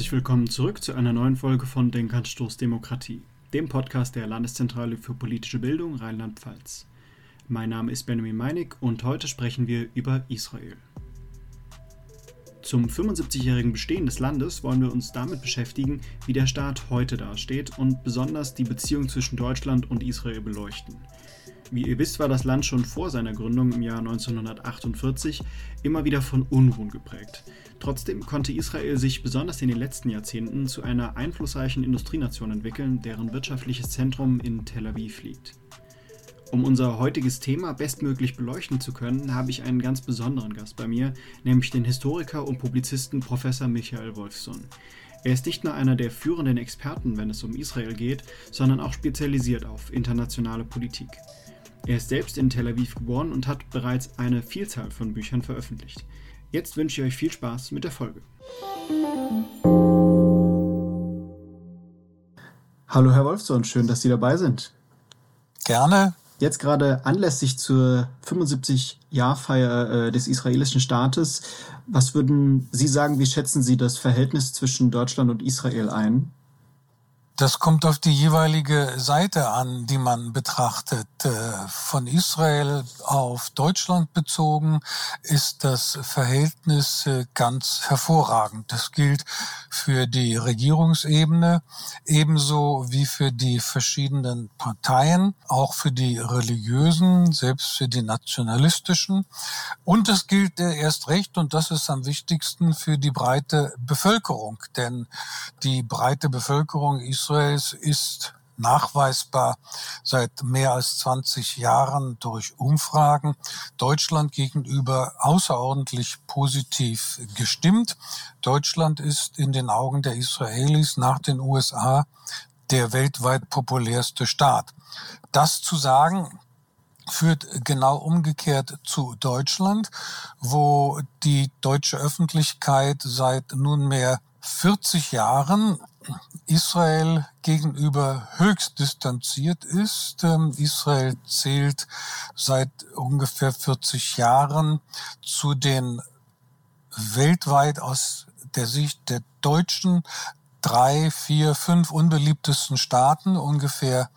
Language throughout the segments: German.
Herzlich willkommen zurück zu einer neuen Folge von Denkanstoß Demokratie, dem Podcast der Landeszentrale für politische Bildung Rheinland-Pfalz. Mein Name ist Benjamin Meinig und heute sprechen wir über Israel. Zum 75-jährigen Bestehen des Landes wollen wir uns damit beschäftigen, wie der Staat heute dasteht und besonders die Beziehung zwischen Deutschland und Israel beleuchten. Wie ihr wisst, war das Land schon vor seiner Gründung im Jahr 1948 immer wieder von Unruhen geprägt. Trotzdem konnte Israel sich besonders in den letzten Jahrzehnten zu einer einflussreichen Industrienation entwickeln, deren wirtschaftliches Zentrum in Tel Aviv liegt. Um unser heutiges Thema bestmöglich beleuchten zu können, habe ich einen ganz besonderen Gast bei mir, nämlich den Historiker und Publizisten Professor Michael Wolfson. Er ist nicht nur einer der führenden Experten, wenn es um Israel geht, sondern auch spezialisiert auf internationale Politik. Er ist selbst in Tel Aviv geboren und hat bereits eine Vielzahl von Büchern veröffentlicht. Jetzt wünsche ich euch viel Spaß mit der Folge. Hallo Herr Wolfson, schön, dass Sie dabei sind. Gerne. Jetzt gerade anlässlich zur 75-Jahr-Feier äh, des israelischen Staates, was würden Sie sagen, wie schätzen Sie das Verhältnis zwischen Deutschland und Israel ein? Das kommt auf die jeweilige Seite an, die man betrachtet. Äh, von Israel auf Deutschland bezogen ist das Verhältnis äh, ganz hervorragend. Das gilt für die Regierungsebene ebenso wie für die verschiedenen Parteien, auch für die religiösen, selbst für die nationalistischen. Und es gilt erst recht, und das ist am wichtigsten, für die breite Bevölkerung. Denn die breite Bevölkerung Israels Israels ist nachweisbar seit mehr als 20 Jahren durch Umfragen Deutschland gegenüber außerordentlich positiv gestimmt. Deutschland ist in den Augen der Israelis nach den USA der weltweit populärste Staat. Das zu sagen, führt genau umgekehrt zu Deutschland, wo die deutsche Öffentlichkeit seit nunmehr 40 Jahren Israel gegenüber höchst distanziert ist. Ähm, Israel zählt seit ungefähr 40 Jahren zu den weltweit aus der Sicht der Deutschen drei, vier, fünf unbeliebtesten Staaten, ungefähr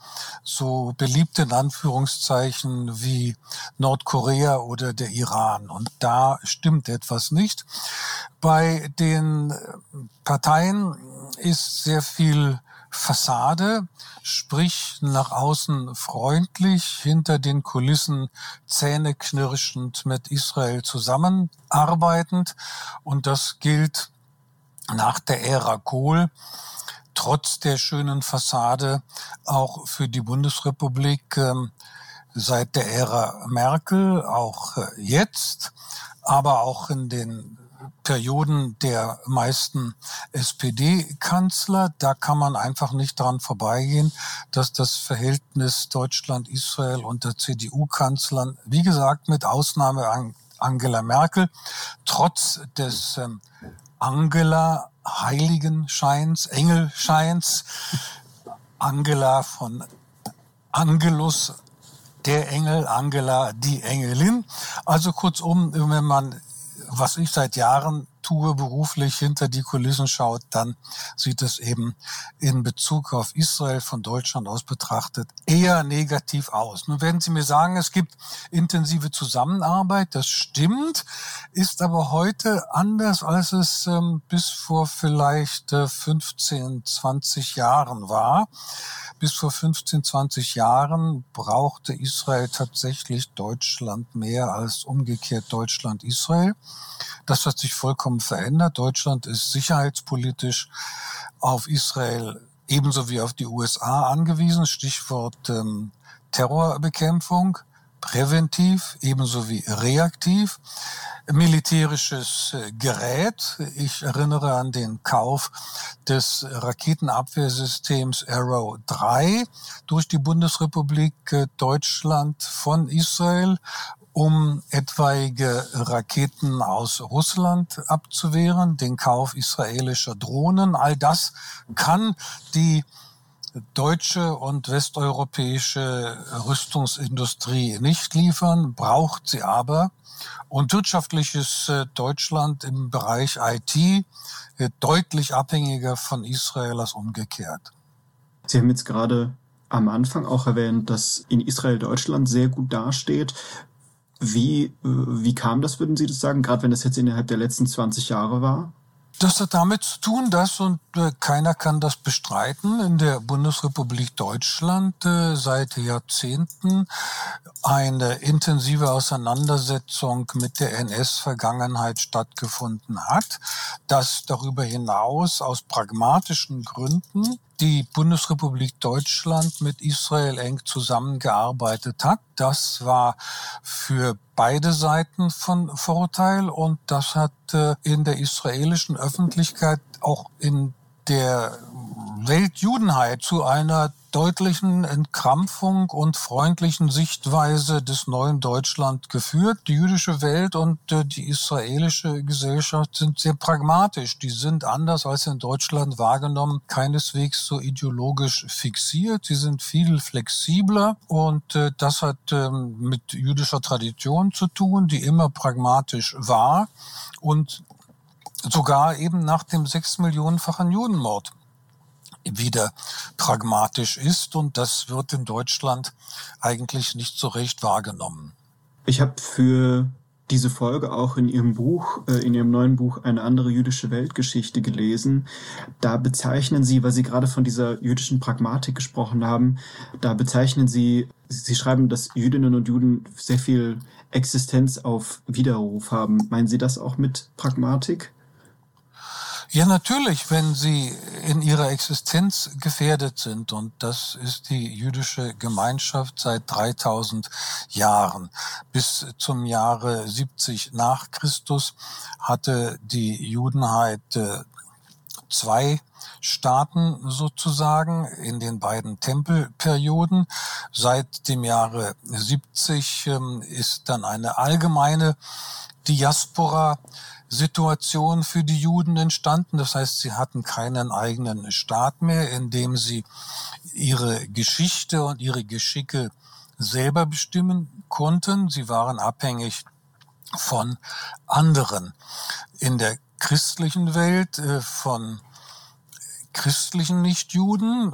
so beliebt in Anführungszeichen wie Nordkorea oder der Iran. Und da stimmt etwas nicht. Bei den Parteien ist sehr viel Fassade, sprich nach außen freundlich, hinter den Kulissen zähneknirschend mit Israel zusammenarbeitend. Und das gilt nach der Ära Kohl trotz der schönen Fassade auch für die Bundesrepublik ähm, seit der Ära Merkel, auch äh, jetzt, aber auch in den Perioden der meisten SPD-Kanzler. Da kann man einfach nicht dran vorbeigehen, dass das Verhältnis Deutschland-Israel unter CDU-Kanzlern, wie gesagt, mit Ausnahme Angela Merkel, trotz des ähm, Angela Heiligenscheins, Engelscheins, Angela von Angelus, der Engel, Angela, die Engelin. Also kurzum, wenn man was ich seit Jahren tue, beruflich hinter die Kulissen schaut, dann sieht es eben in Bezug auf Israel von Deutschland aus betrachtet eher negativ aus. Nun werden Sie mir sagen, es gibt intensive Zusammenarbeit, das stimmt, ist aber heute anders, als es ähm, bis vor vielleicht äh, 15, 20 Jahren war. Bis vor 15, 20 Jahren brauchte Israel tatsächlich Deutschland mehr als umgekehrt Deutschland Israel. Das hat sich vollkommen verändert. Deutschland ist sicherheitspolitisch auf Israel ebenso wie auf die USA angewiesen. Stichwort ähm, Terrorbekämpfung, präventiv ebenso wie reaktiv. Militärisches äh, Gerät. Ich erinnere an den Kauf des Raketenabwehrsystems Arrow 3 durch die Bundesrepublik äh, Deutschland von Israel um etwaige Raketen aus Russland abzuwehren, den Kauf israelischer Drohnen. All das kann die deutsche und westeuropäische Rüstungsindustrie nicht liefern, braucht sie aber. Und wirtschaftlich ist äh, Deutschland im Bereich IT äh, deutlich abhängiger von Israel als umgekehrt. Sie haben jetzt gerade am Anfang auch erwähnt, dass in Israel Deutschland sehr gut dasteht. Wie, äh, wie kam das, würden Sie das sagen, gerade wenn das jetzt innerhalb der letzten 20 Jahre war? Das hat damit zu tun, dass, und äh, keiner kann das bestreiten, in der Bundesrepublik Deutschland äh, seit Jahrzehnten eine intensive Auseinandersetzung mit der NS-Vergangenheit stattgefunden hat, dass darüber hinaus aus pragmatischen Gründen die Bundesrepublik Deutschland mit Israel eng zusammengearbeitet hat. Das war für beide Seiten von Vorteil und das hat äh, in der israelischen Öffentlichkeit auch in der Weltjudenheit zu einer deutlichen Entkrampfung und freundlichen Sichtweise des neuen Deutschland geführt. Die jüdische Welt und äh, die israelische Gesellschaft sind sehr pragmatisch. Die sind anders als in Deutschland wahrgenommen, keineswegs so ideologisch fixiert. Sie sind viel flexibler und äh, das hat ähm, mit jüdischer Tradition zu tun, die immer pragmatisch war und sogar eben nach dem sechs Millionenfachen Judenmord wieder pragmatisch ist und das wird in Deutschland eigentlich nicht so recht wahrgenommen. Ich habe für diese Folge auch in Ihrem Buch, äh, in Ihrem neuen Buch Eine andere jüdische Weltgeschichte gelesen. Da bezeichnen Sie, weil Sie gerade von dieser jüdischen Pragmatik gesprochen haben, da bezeichnen Sie, Sie schreiben, dass Jüdinnen und Juden sehr viel Existenz auf Widerruf haben. Meinen Sie das auch mit Pragmatik? Ja, natürlich, wenn sie in ihrer Existenz gefährdet sind. Und das ist die jüdische Gemeinschaft seit 3000 Jahren. Bis zum Jahre 70 nach Christus hatte die Judenheit äh, zwei Staaten sozusagen in den beiden Tempelperioden. Seit dem Jahre 70 ähm, ist dann eine allgemeine Diaspora Situation für die Juden entstanden. Das heißt, sie hatten keinen eigenen Staat mehr, in dem sie ihre Geschichte und ihre Geschicke selber bestimmen konnten. Sie waren abhängig von anderen. In der christlichen Welt äh, von christlichen Nichtjuden,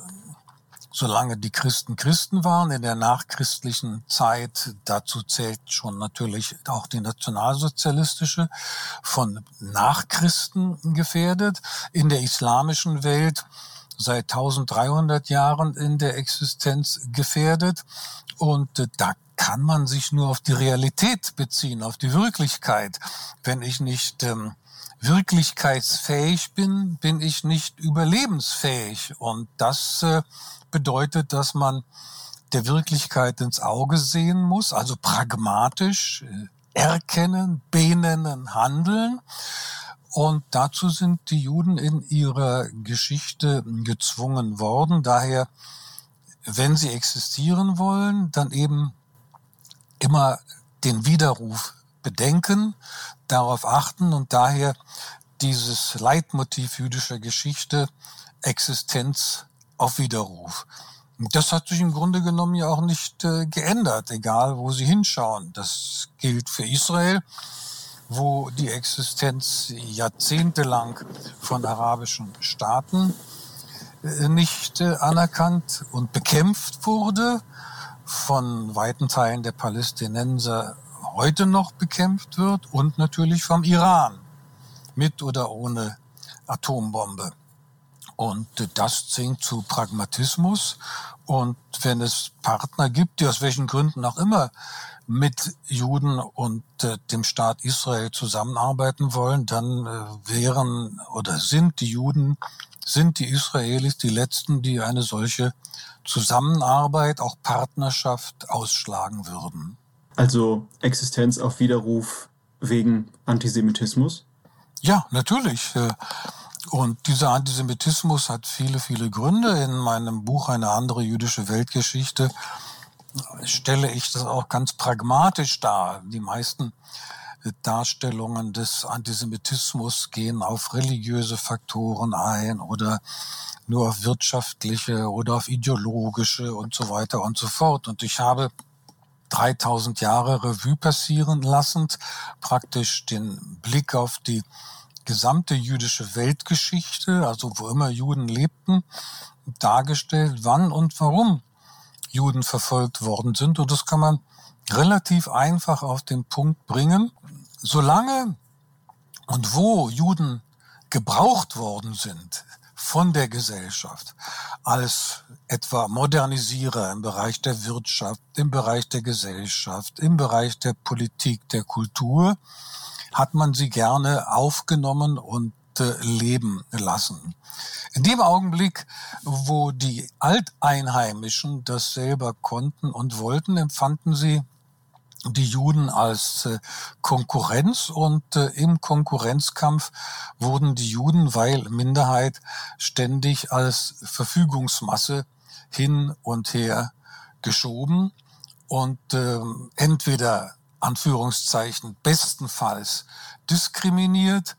solange die Christen Christen waren, in der nachchristlichen Zeit, dazu zählt schon natürlich auch die nationalsozialistische, von Nachchristen gefährdet, in der islamischen Welt seit 1300 Jahren in der Existenz gefährdet und äh, da kann man sich nur auf die Realität beziehen, auf die Wirklichkeit. Wenn ich nicht ähm, wirklichkeitsfähig bin, bin ich nicht überlebensfähig. Und das äh, bedeutet, dass man der Wirklichkeit ins Auge sehen muss, also pragmatisch äh, erkennen, benennen, handeln. Und dazu sind die Juden in ihrer Geschichte gezwungen worden. Daher, wenn sie existieren wollen, dann eben immer den Widerruf bedenken, darauf achten und daher dieses Leitmotiv jüdischer Geschichte, Existenz auf Widerruf. Das hat sich im Grunde genommen ja auch nicht äh, geändert, egal wo Sie hinschauen. Das gilt für Israel, wo die Existenz jahrzehntelang von arabischen Staaten äh, nicht äh, anerkannt und bekämpft wurde, von weiten Teilen der Palästinenser heute noch bekämpft wird und natürlich vom Iran, mit oder ohne Atombombe. Und das zwingt zu Pragmatismus. Und wenn es Partner gibt, die aus welchen Gründen auch immer mit Juden und äh, dem Staat Israel zusammenarbeiten wollen, dann äh, wären oder sind die Juden, sind die Israelis die Letzten, die eine solche Zusammenarbeit, auch Partnerschaft ausschlagen würden. Also Existenz auf Widerruf wegen Antisemitismus? Ja, natürlich. Und dieser Antisemitismus hat viele, viele Gründe. In meinem Buch Eine andere jüdische Weltgeschichte stelle ich das auch ganz pragmatisch dar. Die meisten Darstellungen des Antisemitismus gehen auf religiöse Faktoren ein oder nur auf wirtschaftliche oder auf ideologische und so weiter und so fort. Und ich habe 3000 Jahre Revue passieren lassend, praktisch den Blick auf die gesamte jüdische Weltgeschichte, also wo immer Juden lebten, dargestellt, wann und warum Juden verfolgt worden sind. Und das kann man relativ einfach auf den Punkt bringen. Solange und wo Juden gebraucht worden sind von der Gesellschaft als etwa Modernisierer im Bereich der Wirtschaft, im Bereich der Gesellschaft, im Bereich der Politik, der Kultur, hat man sie gerne aufgenommen und äh, leben lassen. In dem Augenblick, wo die Alteinheimischen das selber konnten und wollten, empfanden sie die Juden als äh, Konkurrenz und äh, im Konkurrenzkampf wurden die Juden, weil Minderheit, ständig als Verfügungsmasse hin und her geschoben und äh, entweder Anführungszeichen bestenfalls diskriminiert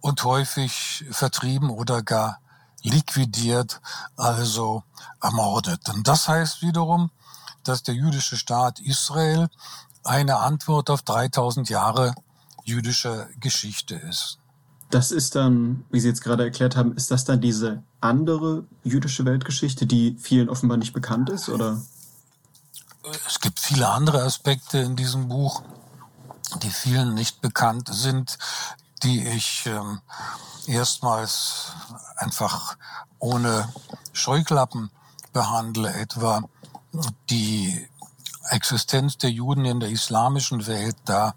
und häufig vertrieben oder gar liquidiert, also ermordet. Und das heißt wiederum, dass der jüdische Staat Israel eine Antwort auf 3000 Jahre jüdischer Geschichte ist. Das ist dann, wie Sie jetzt gerade erklärt haben, ist das dann diese andere jüdische Weltgeschichte, die vielen offenbar nicht bekannt ist, oder? Es gibt viele andere Aspekte in diesem Buch, die vielen nicht bekannt sind, die ich ähm, erstmals einfach ohne Scheuklappen behandle, etwa die Existenz der Juden in der islamischen Welt, da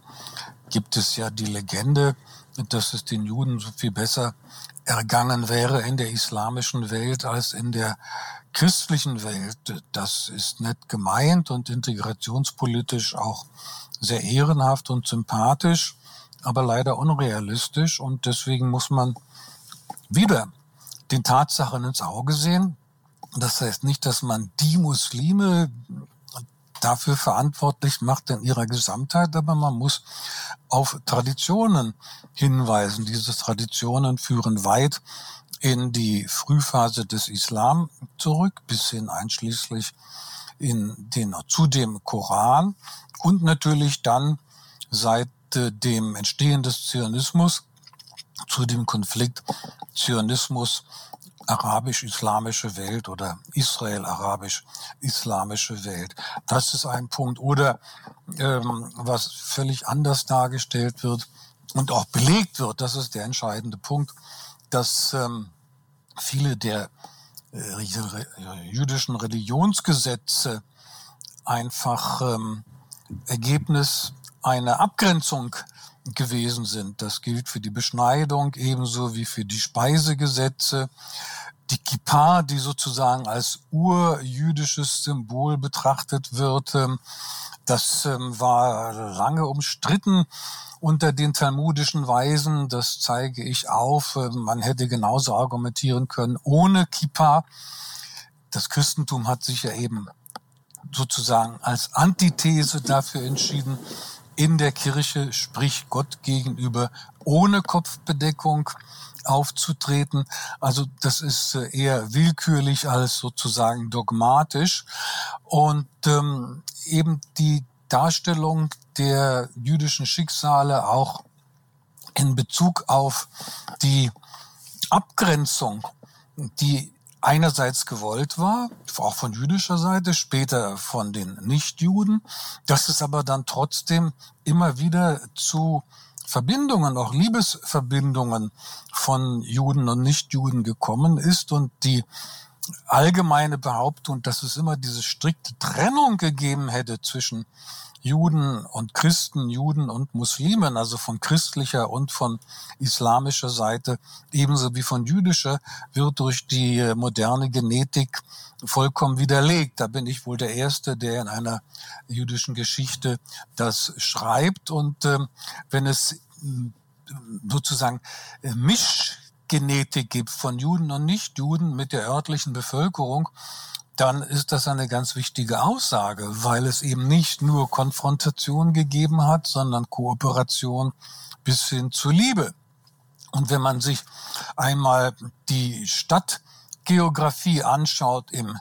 gibt es ja die Legende, dass es den Juden so viel besser ergangen wäre in der islamischen Welt als in der christlichen Welt. Das ist nett gemeint und integrationspolitisch auch sehr ehrenhaft und sympathisch, aber leider unrealistisch. Und deswegen muss man wieder den Tatsachen ins Auge sehen. Das heißt nicht, dass man die Muslime dafür verantwortlich macht in ihrer Gesamtheit, aber man muss auf Traditionen hinweisen. Diese Traditionen führen weit in die Frühphase des Islam zurück, bis hin einschließlich in den, zu dem Koran und natürlich dann seit äh, dem Entstehen des Zionismus zu dem Konflikt Zionismus arabisch-islamische Welt oder Israel-arabisch-islamische Welt. Das ist ein Punkt. Oder ähm, was völlig anders dargestellt wird und auch belegt wird, das ist der entscheidende Punkt, dass ähm, viele der äh, jüdischen Religionsgesetze einfach ähm, Ergebnis einer Abgrenzung gewesen sind. Das gilt für die Beschneidung ebenso wie für die Speisegesetze. Die Kippa, die sozusagen als urjüdisches Symbol betrachtet wird, ähm, das ähm, war lange umstritten unter den talmudischen Weisen. Das zeige ich auf. Ähm, man hätte genauso argumentieren können ohne Kippa. Das Christentum hat sich ja eben sozusagen als Antithese dafür entschieden, in der Kirche, sprich Gott gegenüber, ohne Kopfbedeckung aufzutreten. Also das ist äh, eher willkürlich als sozusagen dogmatisch. Und ähm, eben die Darstellung der jüdischen Schicksale auch in Bezug auf die Abgrenzung, die einerseits gewollt war, auch von jüdischer Seite, später von den Nichtjuden, dass es aber dann trotzdem immer wieder zu Verbindungen, auch Liebesverbindungen von Juden und Nichtjuden gekommen ist und die allgemeine Behauptung, dass es immer diese strikte Trennung gegeben hätte zwischen Juden und Christen, Juden und Muslimen, also von christlicher und von islamischer Seite, ebenso wie von jüdischer, wird durch die moderne Genetik vollkommen widerlegt. Da bin ich wohl der Erste, der in einer jüdischen Geschichte das schreibt. Und äh, wenn es sozusagen äh, Mischgenetik gibt von Juden und Nichtjuden mit der örtlichen Bevölkerung, dann ist das eine ganz wichtige Aussage, weil es eben nicht nur Konfrontation gegeben hat, sondern Kooperation bis hin zur Liebe. Und wenn man sich einmal die Stadt Geografie anschaut im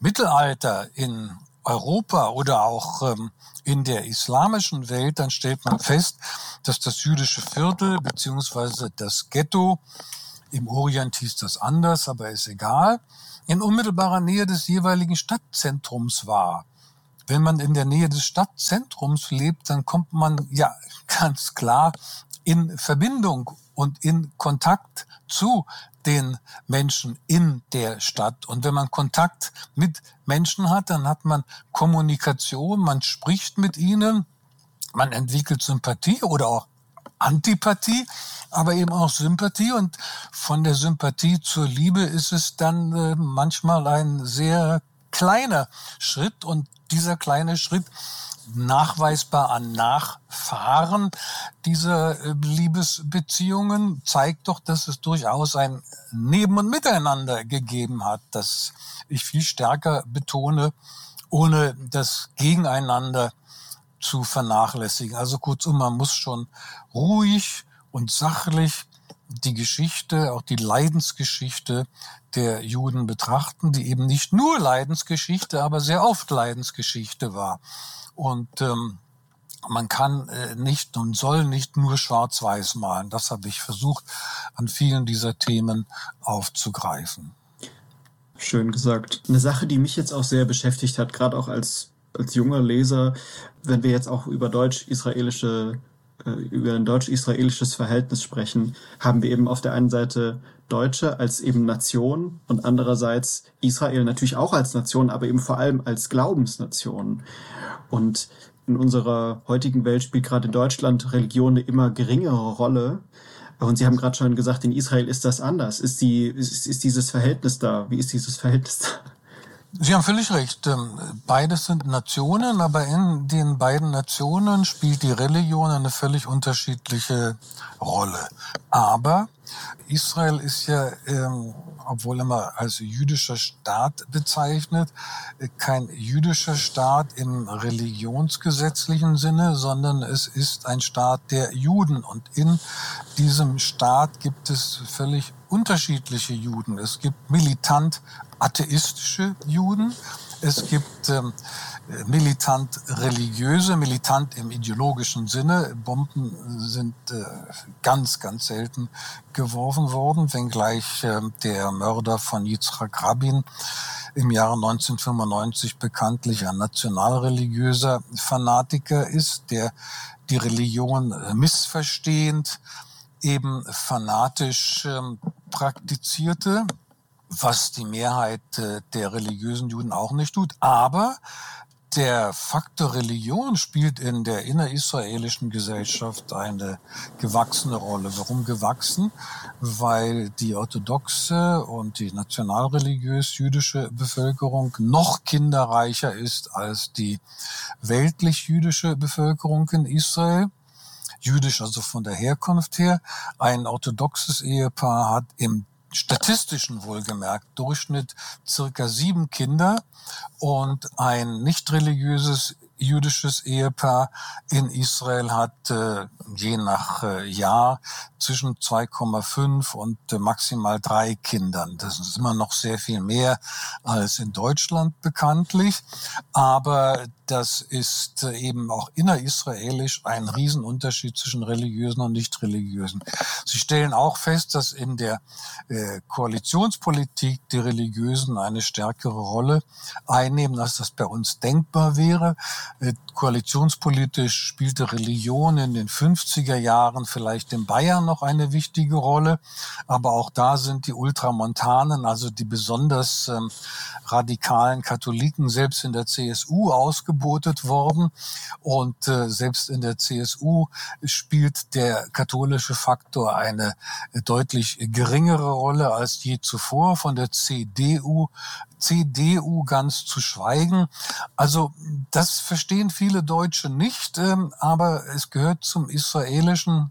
Mittelalter in Europa oder auch ähm, in der islamischen Welt, dann stellt man fest, dass das jüdische Viertel beziehungsweise das Ghetto, im Orient hieß das anders, aber ist egal, in unmittelbarer Nähe des jeweiligen Stadtzentrums war. Wenn man in der Nähe des Stadtzentrums lebt, dann kommt man ja ganz klar in Verbindung und in Kontakt zu den Menschen in der Stadt. Und wenn man Kontakt mit Menschen hat, dann hat man Kommunikation, man spricht mit ihnen, man entwickelt Sympathie oder auch Antipathie, aber eben auch Sympathie. Und von der Sympathie zur Liebe ist es dann äh, manchmal ein sehr kleiner Schritt. Und dieser kleine Schritt nachweisbar an Nachfahren dieser äh, Liebesbeziehungen zeigt doch, dass es durchaus ein Neben- und Miteinander gegeben hat, das ich viel stärker betone, ohne das Gegeneinander zu vernachlässigen. Also kurzum, man muss schon ruhig und sachlich die Geschichte, auch die Leidensgeschichte der Juden betrachten, die eben nicht nur Leidensgeschichte, aber sehr oft Leidensgeschichte war. Und ähm, man kann äh, nicht und soll nicht nur schwarz-weiß malen. Das habe ich versucht, an vielen dieser Themen aufzugreifen. Schön gesagt. Eine Sache, die mich jetzt auch sehr beschäftigt hat, gerade auch als, als junger Leser, wenn wir jetzt auch über deutsch-israelische äh, über ein deutsch-israelisches Verhältnis sprechen, haben wir eben auf der einen Seite Deutsche als eben Nation und andererseits Israel natürlich auch als Nation, aber eben vor allem als Glaubensnation. Und in unserer heutigen Welt spielt gerade in Deutschland Religion eine immer geringere Rolle. Und Sie haben gerade schon gesagt, in Israel ist das anders. Ist, die, ist, ist dieses Verhältnis da? Wie ist dieses Verhältnis da? Sie haben völlig recht. Ähm, beides sind Nationen, aber in den beiden Nationen spielt die Religion eine völlig unterschiedliche Rolle. Aber Israel ist ja, ähm, obwohl immer als jüdischer Staat bezeichnet, kein jüdischer Staat im religionsgesetzlichen Sinne, sondern es ist ein Staat der Juden. Und in diesem Staat gibt es völlig unterschiedliche Juden. Es gibt militant atheistische Juden, es gibt ähm, militant religiöse, militant im ideologischen Sinne. Bomben sind äh, ganz, ganz selten geworfen worden, wenngleich äh, der Mörder von Yitzhak Rabin im Jahre 1995 bekanntlich ein nationalreligiöser Fanatiker ist, der die Religion äh, missverstehend eben fanatisch äh, praktizierte was die Mehrheit äh, der religiösen Juden auch nicht tut. Aber der Faktor Religion spielt in der innerisraelischen Gesellschaft eine gewachsene Rolle. Warum gewachsen? Weil die orthodoxe und die nationalreligiös-jüdische Bevölkerung noch kinderreicher ist als die weltlich-jüdische Bevölkerung in Israel jüdisch, also von der Herkunft her. Ein orthodoxes Ehepaar hat im statistischen wohlgemerkt Durchschnitt circa sieben Kinder und ein nicht religiöses jüdisches Ehepaar in Israel hat äh, je nach äh, Jahr zwischen 2,5 und äh, maximal drei Kindern. Das ist immer noch sehr viel mehr als in Deutschland bekanntlich, aber das ist äh, eben auch innerisraelisch ein Riesenunterschied zwischen religiösen und nicht religiösen. Sie stellen auch fest, dass in der äh, Koalitionspolitik die Religiösen eine stärkere Rolle einnehmen, als das bei uns denkbar wäre. Äh, koalitionspolitisch spielte Religion in den 50er Jahren vielleicht in Bayern noch eine wichtige Rolle, aber auch da sind die Ultramontanen, also die besonders ähm, radikalen Katholiken, selbst in der CSU ausgebotet worden und äh, selbst in der CSU spielt der katholische Faktor eine deutlich geringere Rolle als je zuvor. Von der CDU CDU ganz zu schweigen. Also das verstehen viele Deutsche nicht, ähm, aber es gehört zum israelischen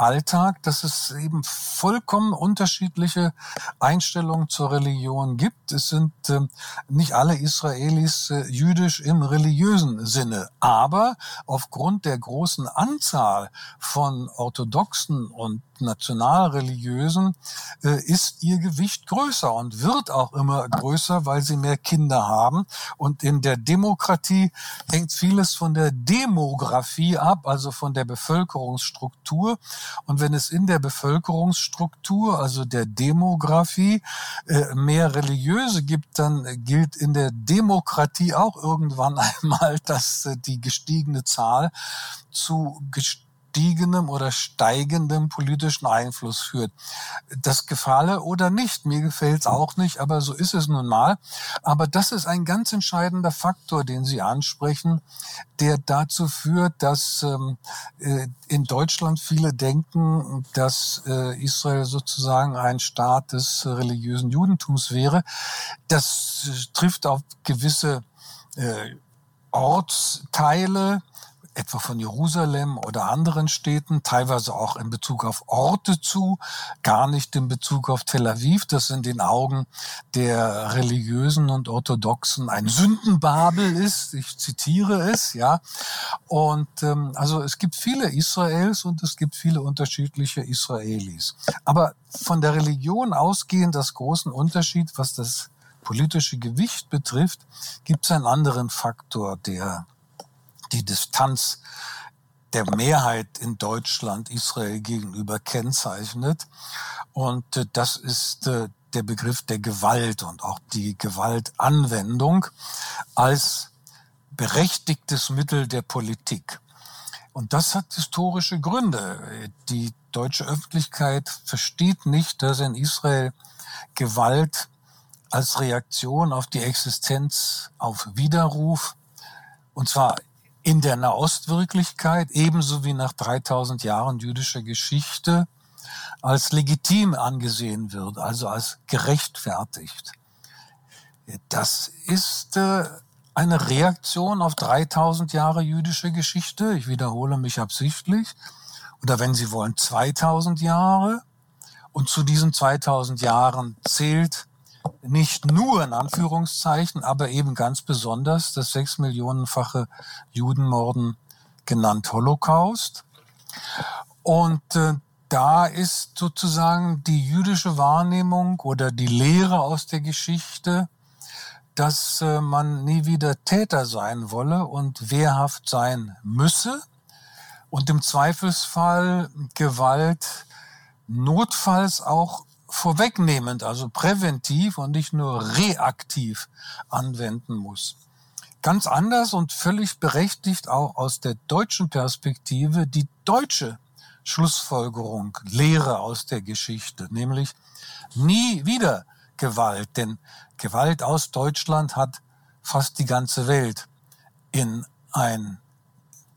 Alltag, dass es eben vollkommen unterschiedliche Einstellungen zur Religion gibt. Es sind äh, nicht alle Israelis äh, jüdisch im religiösen Sinne, aber aufgrund der großen Anzahl von orthodoxen und nationalreligiösen äh, ist ihr Gewicht größer und wird auch immer größer, weil sie mehr Kinder haben. Und in der Demokratie hängt vieles von der Demografie ab, also von der Bevölkerungsstruktur. Und wenn es in der Bevölkerungsstruktur, also der Demografie, äh, mehr Religiöse gibt, dann gilt in der Demokratie auch irgendwann einmal, dass äh, die gestiegene Zahl zu gestiegenem oder steigendem politischen Einfluss führt. Das gefalle oder nicht, mir gefällt es auch nicht, aber so ist es nun mal. Aber das ist ein ganz entscheidender Faktor, den Sie ansprechen, der dazu führt, dass ähm, äh, in Deutschland viele denken, dass äh, Israel sozusagen ein Staat des religiösen Judentums wäre. Das äh, trifft auf gewisse äh, Ortsteile, etwa von Jerusalem oder anderen Städten, teilweise auch in Bezug auf Orte zu, gar nicht in Bezug auf Tel Aviv, das in den Augen der Religiösen und Orthodoxen ein Sündenbabel ist. Ich zitiere es, ja. Und ähm, also es gibt viele Israels und es gibt viele unterschiedliche Israelis. Aber von der Religion ausgehend das großen Unterschied, was das politische Gewicht betrifft, gibt es einen anderen Faktor, der die Distanz der Mehrheit in Deutschland Israel gegenüber kennzeichnet. Und äh, das ist äh, der Begriff der Gewalt und auch die Gewaltanwendung als berechtigtes Mittel der Politik. Und das hat historische Gründe. Die deutsche Öffentlichkeit versteht nicht, dass in Israel Gewalt als Reaktion auf die Existenz, auf Widerruf, und zwar in der Nahostwirklichkeit, ebenso wie nach 3000 Jahren jüdischer Geschichte, als legitim angesehen wird, also als gerechtfertigt. Das ist äh, eine Reaktion auf 3000 Jahre jüdische Geschichte. Ich wiederhole mich absichtlich. Oder wenn Sie wollen, 2000 Jahre. Und zu diesen 2000 Jahren zählt nicht nur in Anführungszeichen, aber eben ganz besonders das sechs Millionenfache Judenmorden genannt Holocaust. Und äh, da ist sozusagen die jüdische Wahrnehmung oder die Lehre aus der Geschichte, dass äh, man nie wieder Täter sein wolle und wehrhaft sein müsse und im Zweifelsfall Gewalt notfalls auch vorwegnehmend, also präventiv und nicht nur reaktiv anwenden muss. Ganz anders und völlig berechtigt auch aus der deutschen Perspektive die deutsche Schlussfolgerung, Lehre aus der Geschichte, nämlich nie wieder Gewalt, denn Gewalt aus Deutschland hat fast die ganze Welt in ein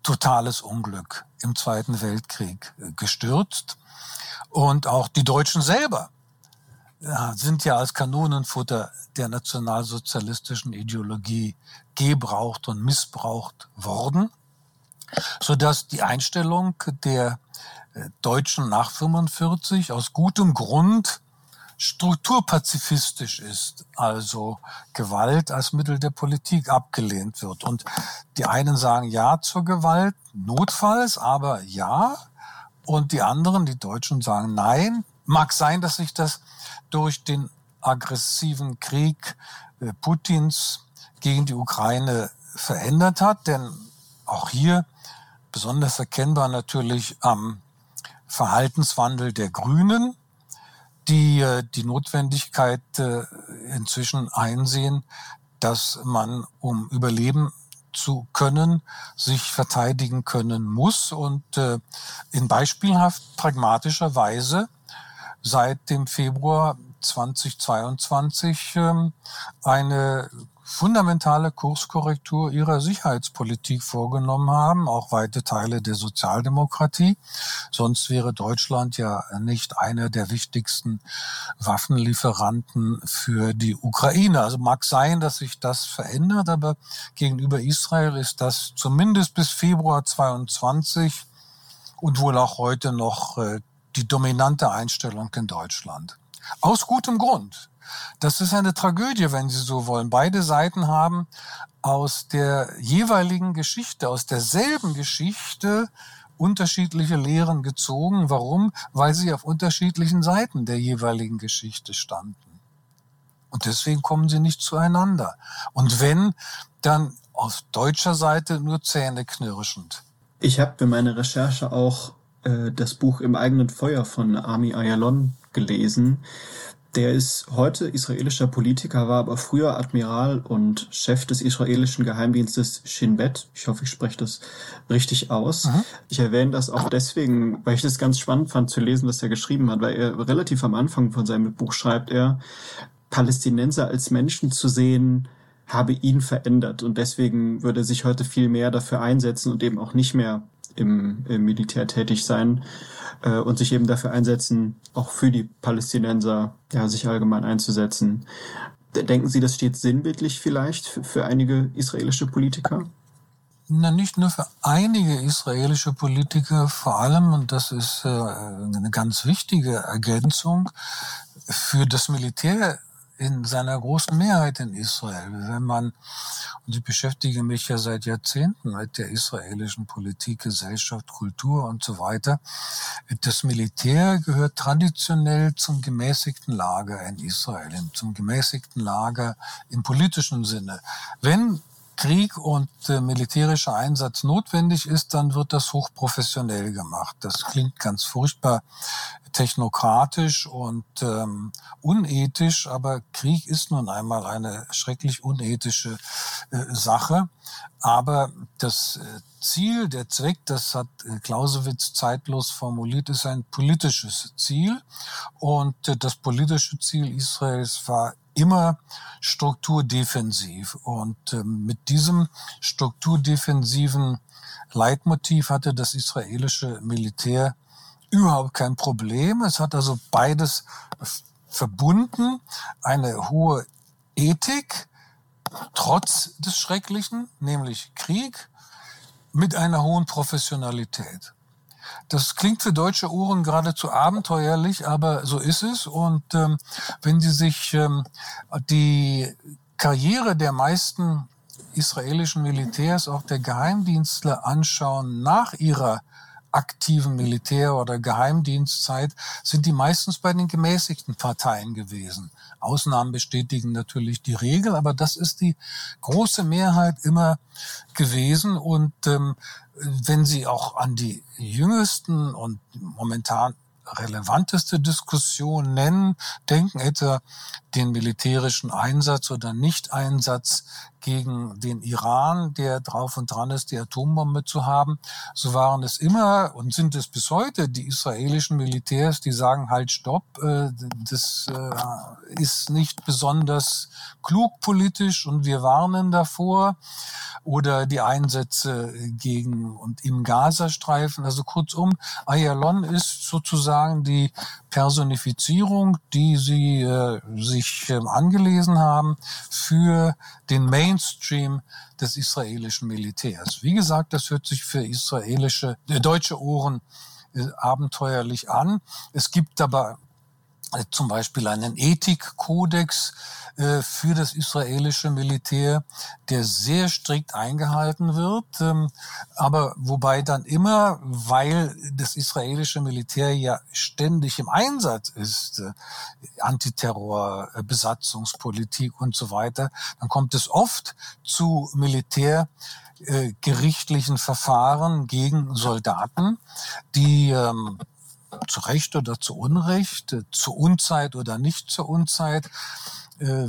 totales Unglück im Zweiten Weltkrieg gestürzt. Und auch die Deutschen selber sind ja als Kanonenfutter der nationalsozialistischen Ideologie gebraucht und missbraucht worden, so dass die Einstellung der äh, Deutschen nach 45 aus gutem Grund strukturpazifistisch ist, also Gewalt als Mittel der Politik abgelehnt wird. Und die einen sagen Ja zur Gewalt, notfalls, aber ja. Und die anderen, die Deutschen, sagen Nein. Mag sein, dass sich das durch den aggressiven Krieg äh, Putins gegen die Ukraine verändert hat. Denn auch hier besonders erkennbar natürlich am Verhaltenswandel der Grünen, die äh, die Notwendigkeit äh, inzwischen einsehen, dass man, um überleben zu können, sich verteidigen können muss und in beispielhaft pragmatischer Weise seit dem Februar 2022 ähm, eine fundamentale Kurskorrektur ihrer Sicherheitspolitik vorgenommen haben, auch weite Teile der Sozialdemokratie. Sonst wäre Deutschland ja nicht einer der wichtigsten Waffenlieferanten für die Ukraine. Also mag sein, dass sich das verändert, aber gegenüber Israel ist das zumindest bis Februar 22 und wohl auch heute noch äh, die dominante Einstellung in Deutschland. Aus gutem Grund. Das ist eine Tragödie, wenn Sie so wollen. Beide Seiten haben aus der jeweiligen Geschichte, aus derselben Geschichte unterschiedliche Lehren gezogen. Warum? Weil sie auf unterschiedlichen Seiten der jeweiligen Geschichte standen. Und deswegen kommen sie nicht zueinander. Und wenn, dann auf deutscher Seite nur zähneknirschend. Ich habe für meine Recherche auch äh, das Buch Im eigenen Feuer von Ami Ayalon gelesen. Der ist heute israelischer Politiker, war aber früher Admiral und Chef des israelischen Geheimdienstes Shin Bet. Ich hoffe, ich spreche das richtig aus. Mhm. Ich erwähne das auch deswegen, weil ich das ganz spannend fand zu lesen, was er geschrieben hat, weil er relativ am Anfang von seinem Buch schreibt er, Palästinenser als Menschen zu sehen, habe ihn verändert und deswegen würde er sich heute viel mehr dafür einsetzen und eben auch nicht mehr im, im Militär tätig sein äh, und sich eben dafür einsetzen, auch für die Palästinenser, ja, sich allgemein einzusetzen. Denken Sie, das steht sinnbildlich vielleicht für, für einige israelische Politiker? Na, nicht nur für einige israelische Politiker, vor allem, und das ist äh, eine ganz wichtige Ergänzung, für das Militär in seiner großen Mehrheit in Israel. Wenn man, und ich beschäftige mich ja seit Jahrzehnten mit der israelischen Politik, Gesellschaft, Kultur und so weiter, das Militär gehört traditionell zum gemäßigten Lager in Israel, zum gemäßigten Lager im politischen Sinne. Wenn Krieg und äh, militärischer Einsatz notwendig ist, dann wird das hochprofessionell gemacht. Das klingt ganz furchtbar technokratisch und ähm, unethisch, aber Krieg ist nun einmal eine schrecklich unethische äh, Sache. Aber das äh, Ziel, der Zweck, das hat äh, Clausewitz zeitlos formuliert, ist ein politisches Ziel. Und äh, das politische Ziel Israels war immer strukturdefensiv. Und ähm, mit diesem strukturdefensiven Leitmotiv hatte das israelische Militär überhaupt kein Problem. Es hat also beides verbunden, eine hohe Ethik, trotz des Schrecklichen, nämlich Krieg, mit einer hohen Professionalität. Das klingt für deutsche Ohren geradezu abenteuerlich, aber so ist es. Und ähm, wenn Sie sich ähm, die Karriere der meisten israelischen Militärs, auch der Geheimdienstler anschauen nach ihrer aktiven Militär- oder Geheimdienstzeit sind die meistens bei den gemäßigten Parteien gewesen. Ausnahmen bestätigen natürlich die Regel, aber das ist die große Mehrheit immer gewesen. Und ähm, wenn Sie auch an die jüngsten und momentan relevanteste Diskussion nennen, denken etwa den militärischen Einsatz oder Nicht-Einsatz gegen den Iran, der drauf und dran ist, die Atombombe zu haben. So waren es immer und sind es bis heute die israelischen Militärs, die sagen, halt, stopp, äh, das äh, ist nicht besonders klug politisch und wir warnen davor. Oder die Einsätze gegen und im Gazastreifen. Also kurzum, Ayalon ist sozusagen die Personifizierung, die sie äh, sich äh, angelesen haben für den Mainstream des israelischen Militärs. Wie gesagt, das hört sich für israelische, äh, deutsche Ohren äh, abenteuerlich an. Es gibt aber zum Beispiel einen Ethikkodex äh, für das israelische Militär, der sehr strikt eingehalten wird, ähm, aber wobei dann immer, weil das israelische Militär ja ständig im Einsatz ist, äh, Antiterror, Besatzungspolitik und so weiter, dann kommt es oft zu Militär gerichtlichen Verfahren gegen Soldaten, die ähm, zu Recht oder zu Unrecht, äh, zu Unzeit oder nicht zur Unzeit, äh,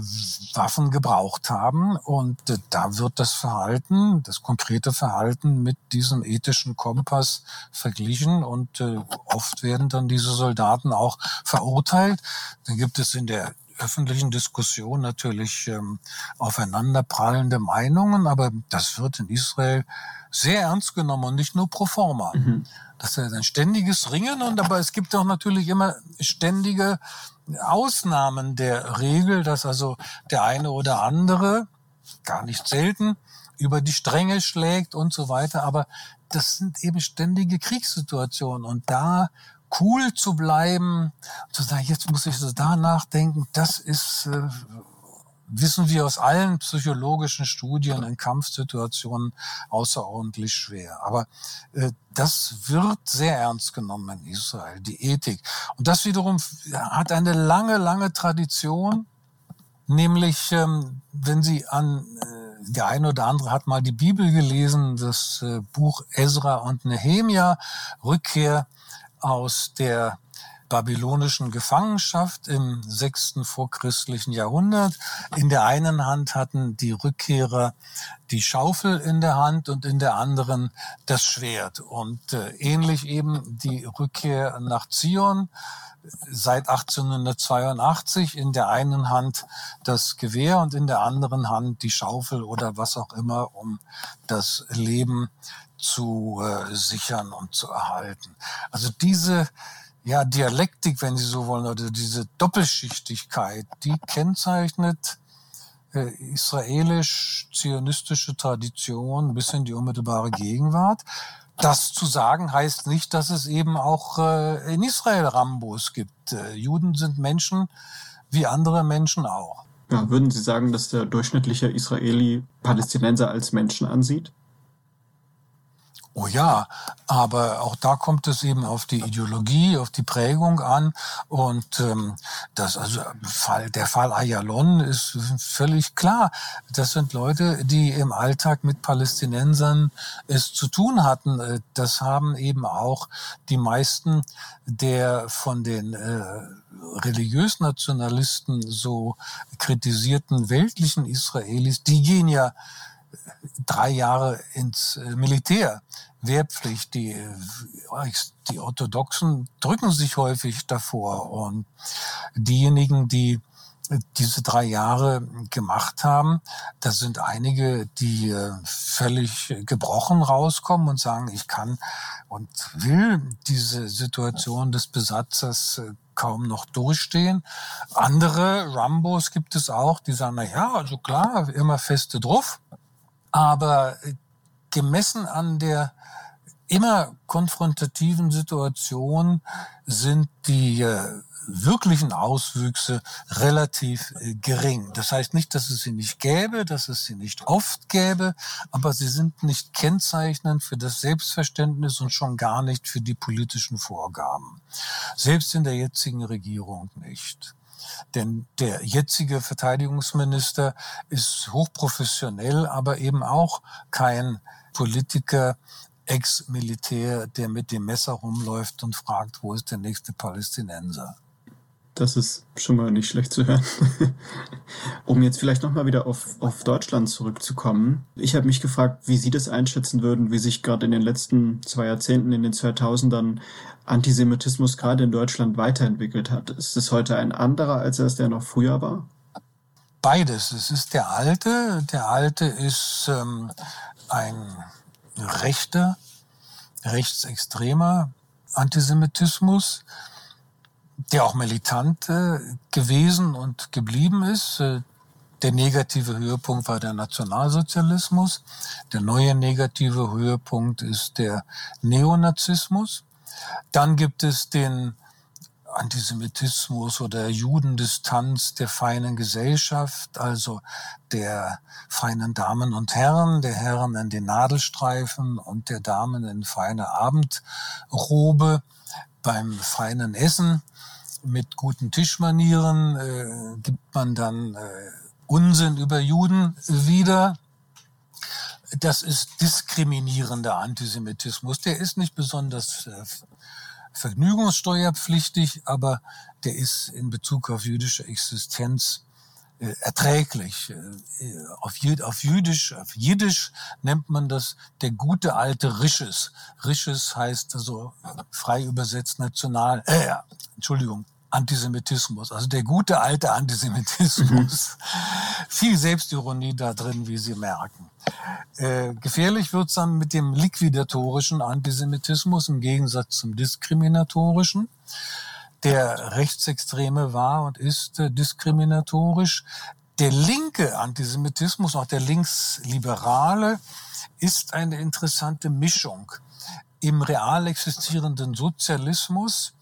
Waffen gebraucht haben. Und äh, da wird das Verhalten, das konkrete Verhalten mit diesem ethischen Kompass verglichen und oft werden dann diese Soldaten auch verurteilt. Dann gibt es in der öffentlichen Diskussion natürlich ähm, aufeinanderprallende Meinungen, aber das wird in Israel sehr ernst genommen und nicht nur pro forma. Mhm. Das ist ein ständiges Ringen und aber es gibt auch natürlich immer ständige Ausnahmen der Regel, dass also der eine oder andere, gar nicht selten, über die Stränge schlägt und so weiter. Aber das sind eben ständige Kriegssituationen und da cool zu bleiben, zu sagen, jetzt muss ich so da nachdenken, das ist äh, wissen wir aus allen psychologischen Studien in Kampfsituationen außerordentlich schwer. Aber äh, das wird sehr ernst genommen in Israel, die Ethik. Und das wiederum hat eine lange, lange Tradition, nämlich ähm, wenn Sie an äh, der eine oder andere hat mal die Bibel gelesen, das äh, Buch Ezra und Nehemia, Rückkehr aus der babylonischen Gefangenschaft im sechsten vorchristlichen Jahrhundert. In der einen Hand hatten die Rückkehrer die Schaufel in der Hand und in der anderen das Schwert. Und äh, ähnlich eben die Rückkehr nach Zion seit 1882 in der einen Hand das Gewehr und in der anderen Hand die Schaufel oder was auch immer, um das Leben zu äh, sichern und zu erhalten. Also diese ja, Dialektik, wenn Sie so wollen, oder diese Doppelschichtigkeit, die kennzeichnet äh, israelisch-zionistische Tradition bis in die unmittelbare Gegenwart. Das zu sagen heißt nicht, dass es eben auch äh, in Israel Rambos gibt. Äh, Juden sind Menschen wie andere Menschen auch. Ja, würden Sie sagen, dass der durchschnittliche Israeli Palästinenser als Menschen ansieht? Oh ja, aber auch da kommt es eben auf die Ideologie, auf die Prägung an. Und ähm, das, also Fall, der Fall Ayalon ist völlig klar. Das sind Leute, die im Alltag mit Palästinensern es zu tun hatten. Äh, das haben eben auch die meisten der von den äh, religiös-nationalisten so kritisierten weltlichen Israelis, die gehen ja drei Jahre ins äh, Militär. Wehrpflicht, die, äh, die Orthodoxen drücken sich häufig davor und diejenigen, die diese drei Jahre gemacht haben, das sind einige, die äh, völlig gebrochen rauskommen und sagen, ich kann und will diese Situation des Besatzers kaum noch durchstehen. Andere Rambos gibt es auch, die sagen, na ja, also klar, immer feste drauf. Aber gemessen an der immer konfrontativen Situation sind die äh, wirklichen Auswüchse relativ äh, gering. Das heißt nicht, dass es sie nicht gäbe, dass es sie nicht oft gäbe, aber sie sind nicht kennzeichnend für das Selbstverständnis und schon gar nicht für die politischen Vorgaben. Selbst in der jetzigen Regierung nicht. Denn der jetzige Verteidigungsminister ist hochprofessionell, aber eben auch kein Politiker, Ex-Militär, der mit dem Messer rumläuft und fragt, wo ist der nächste Palästinenser. Das ist schon mal nicht schlecht zu hören. um jetzt vielleicht nochmal wieder auf, auf Deutschland zurückzukommen. Ich habe mich gefragt, wie Sie das einschätzen würden, wie sich gerade in den letzten zwei Jahrzehnten, in den 2000ern Antisemitismus gerade in Deutschland weiterentwickelt hat. Ist es heute ein anderer, als er es der noch früher war? Beides. Es ist der alte. Der alte ist ähm, ein rechter, rechtsextremer Antisemitismus der auch militant äh, gewesen und geblieben ist. Äh, der negative Höhepunkt war der Nationalsozialismus. Der neue negative Höhepunkt ist der Neonazismus. Dann gibt es den Antisemitismus oder Judendistanz der feinen Gesellschaft, also der feinen Damen und Herren, der Herren in den Nadelstreifen und der Damen in feiner Abendrobe beim feinen Essen mit guten Tischmanieren äh, gibt man dann äh, Unsinn über Juden wieder. Das ist diskriminierender Antisemitismus. Der ist nicht besonders äh, vergnügungssteuerpflichtig, aber der ist in Bezug auf jüdische Existenz äh, erträglich. Äh, auf, auf, Jüdisch, auf Jiddisch nennt man das der gute alte Risches. Risches heißt also frei übersetzt national, äh, Entschuldigung, Antisemitismus, also der gute alte Antisemitismus. Mhm. Viel Selbstironie da drin, wie Sie merken. Äh, gefährlich wird's dann mit dem liquidatorischen Antisemitismus im Gegensatz zum diskriminatorischen. Der Rechtsextreme war und ist äh, diskriminatorisch. Der linke Antisemitismus, auch der linksliberale, ist eine interessante Mischung. Im real existierenden Sozialismus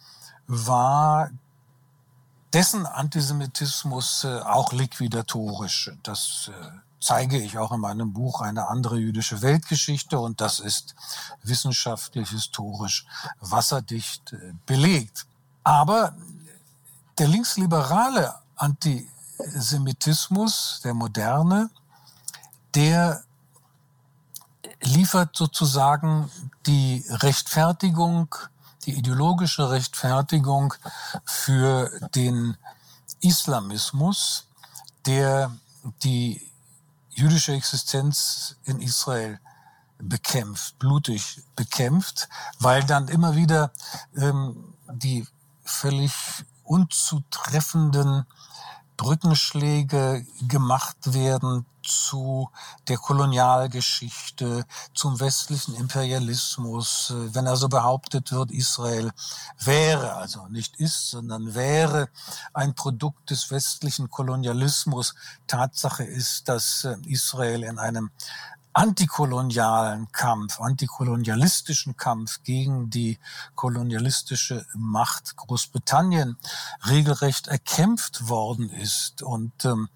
war dessen Antisemitismus äh, auch liquidatorisch. Das äh, zeige ich auch in meinem Buch eine andere jüdische Weltgeschichte und das ist wissenschaftlich, historisch wasserdicht äh, belegt. Aber der linksliberale Antisemitismus, der moderne, der liefert sozusagen die Rechtfertigung, die ideologische Rechtfertigung für den Islamismus, der die jüdische Existenz in Israel bekämpft, blutig bekämpft, weil dann immer wieder ähm, die völlig unzutreffenden Brückenschläge gemacht werden zu der Kolonialgeschichte, zum westlichen Imperialismus. Wenn also behauptet wird, Israel wäre, also nicht ist, sondern wäre ein Produkt des westlichen Kolonialismus. Tatsache ist, dass äh, Israel in einem antikolonialen Kampf, antikolonialistischen Kampf gegen die kolonialistische Macht Großbritannien regelrecht erkämpft worden ist. Und ähm,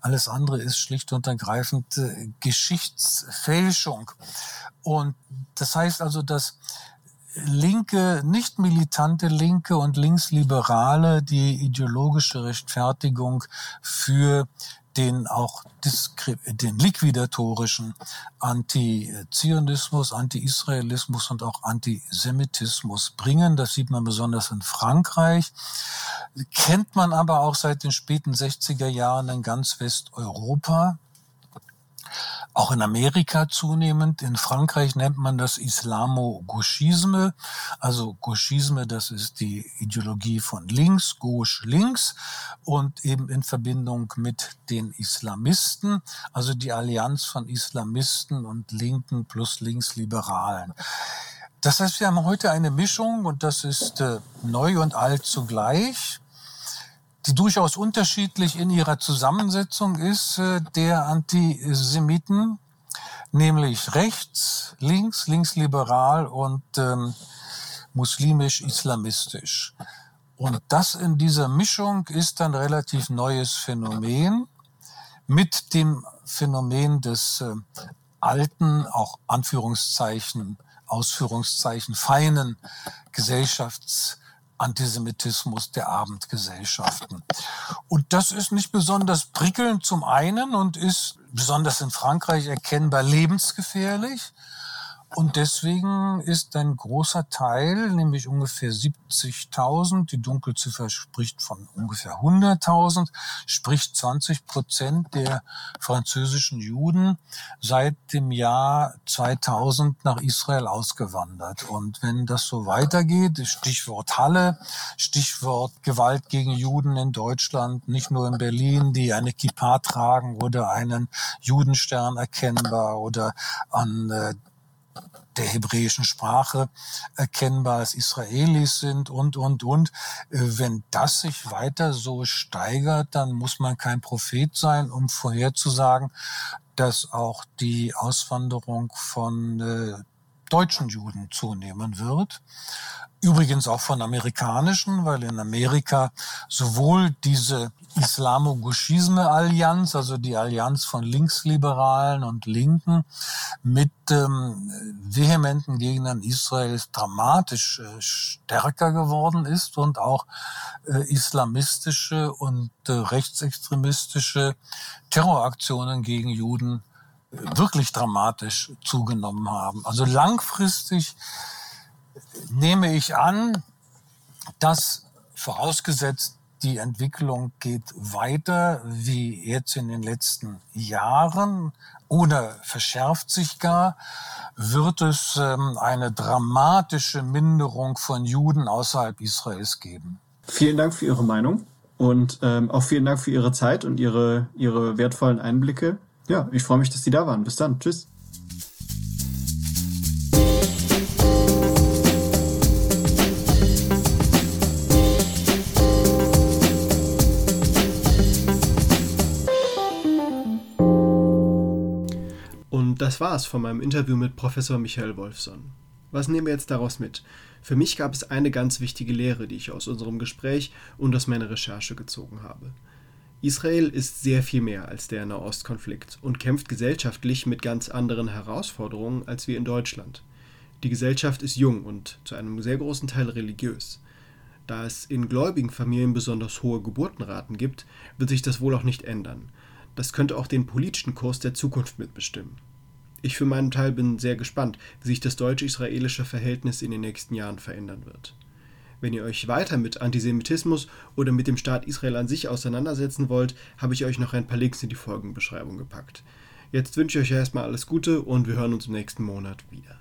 alles andere ist schlicht und ergreifend äh, Geschichtsfälschung. Und das heißt also, dass linke, nicht militante Linke und Linksliberale die ideologische Rechtfertigung für den auch den liquidatorischen Anti-Zionismus, Anti-Israelismus und auch Antisemitismus bringen. Das sieht man besonders in Frankreich. Kennt man aber auch seit den späten 60er Jahren in ganz Westeuropa auch in Amerika zunehmend. In Frankreich nennt man das Islamo-Gauchisme. Also Gauchisme, das ist die Ideologie von links, Gauche links und eben in Verbindung mit den Islamisten, also die Allianz von Islamisten und Linken plus Linksliberalen. Das heißt, wir haben heute eine Mischung und das ist äh, neu und alt zugleich die durchaus unterschiedlich in ihrer Zusammensetzung ist, äh, der Antisemiten, nämlich rechts, links, linksliberal und ähm, muslimisch-islamistisch. Und das in dieser Mischung ist ein relativ neues Phänomen mit dem Phänomen des äh, alten, auch Anführungszeichen, Ausführungszeichen, feinen Gesellschafts- Antisemitismus der Abendgesellschaften. Und das ist nicht besonders prickelnd zum einen und ist besonders in Frankreich erkennbar lebensgefährlich. Und deswegen ist ein großer Teil, nämlich ungefähr 70.000, die Dunkelziffer spricht von ungefähr 100.000, sprich 20 Prozent der französischen Juden seit dem Jahr 2000 nach Israel ausgewandert. Und wenn das so weitergeht, Stichwort Halle, Stichwort Gewalt gegen Juden in Deutschland, nicht nur in Berlin, die eine Kippa tragen oder einen Judenstern erkennbar oder an äh, der hebräischen Sprache erkennbar als Israelis sind und, und, und. Äh, wenn das sich weiter so steigert, dann muss man kein Prophet sein, um vorherzusagen, dass auch die Auswanderung von äh, deutschen Juden zunehmen wird. Übrigens auch von amerikanischen, weil in Amerika sowohl diese Islamo-Gauchisme-Allianz, also die Allianz von Linksliberalen und Linken mit ähm, vehementen Gegnern Israels dramatisch äh, stärker geworden ist und auch äh, islamistische und äh, rechtsextremistische Terroraktionen gegen Juden wirklich dramatisch zugenommen haben. Also langfristig nehme ich an, dass vorausgesetzt die Entwicklung geht weiter wie jetzt in den letzten Jahren oder verschärft sich gar, wird es ähm, eine dramatische Minderung von Juden außerhalb Israels geben. Vielen Dank für Ihre Meinung und ähm, auch vielen Dank für Ihre Zeit und Ihre, Ihre wertvollen Einblicke. Ja, ich freue mich, dass Sie da waren. Bis dann. Tschüss. das war's von meinem Interview mit Professor Michael Wolfson. Was nehmen wir jetzt daraus mit? Für mich gab es eine ganz wichtige Lehre, die ich aus unserem Gespräch und aus meiner Recherche gezogen habe. Israel ist sehr viel mehr als der Nahostkonflikt und kämpft gesellschaftlich mit ganz anderen Herausforderungen als wir in Deutschland. Die Gesellschaft ist jung und zu einem sehr großen Teil religiös. Da es in gläubigen Familien besonders hohe Geburtenraten gibt, wird sich das wohl auch nicht ändern. Das könnte auch den politischen Kurs der Zukunft mitbestimmen. Ich für meinen Teil bin sehr gespannt, wie sich das deutsch-israelische Verhältnis in den nächsten Jahren verändern wird. Wenn ihr euch weiter mit Antisemitismus oder mit dem Staat Israel an sich auseinandersetzen wollt, habe ich euch noch ein paar Links in die Folgenbeschreibung gepackt. Jetzt wünsche ich euch erstmal alles Gute und wir hören uns im nächsten Monat wieder.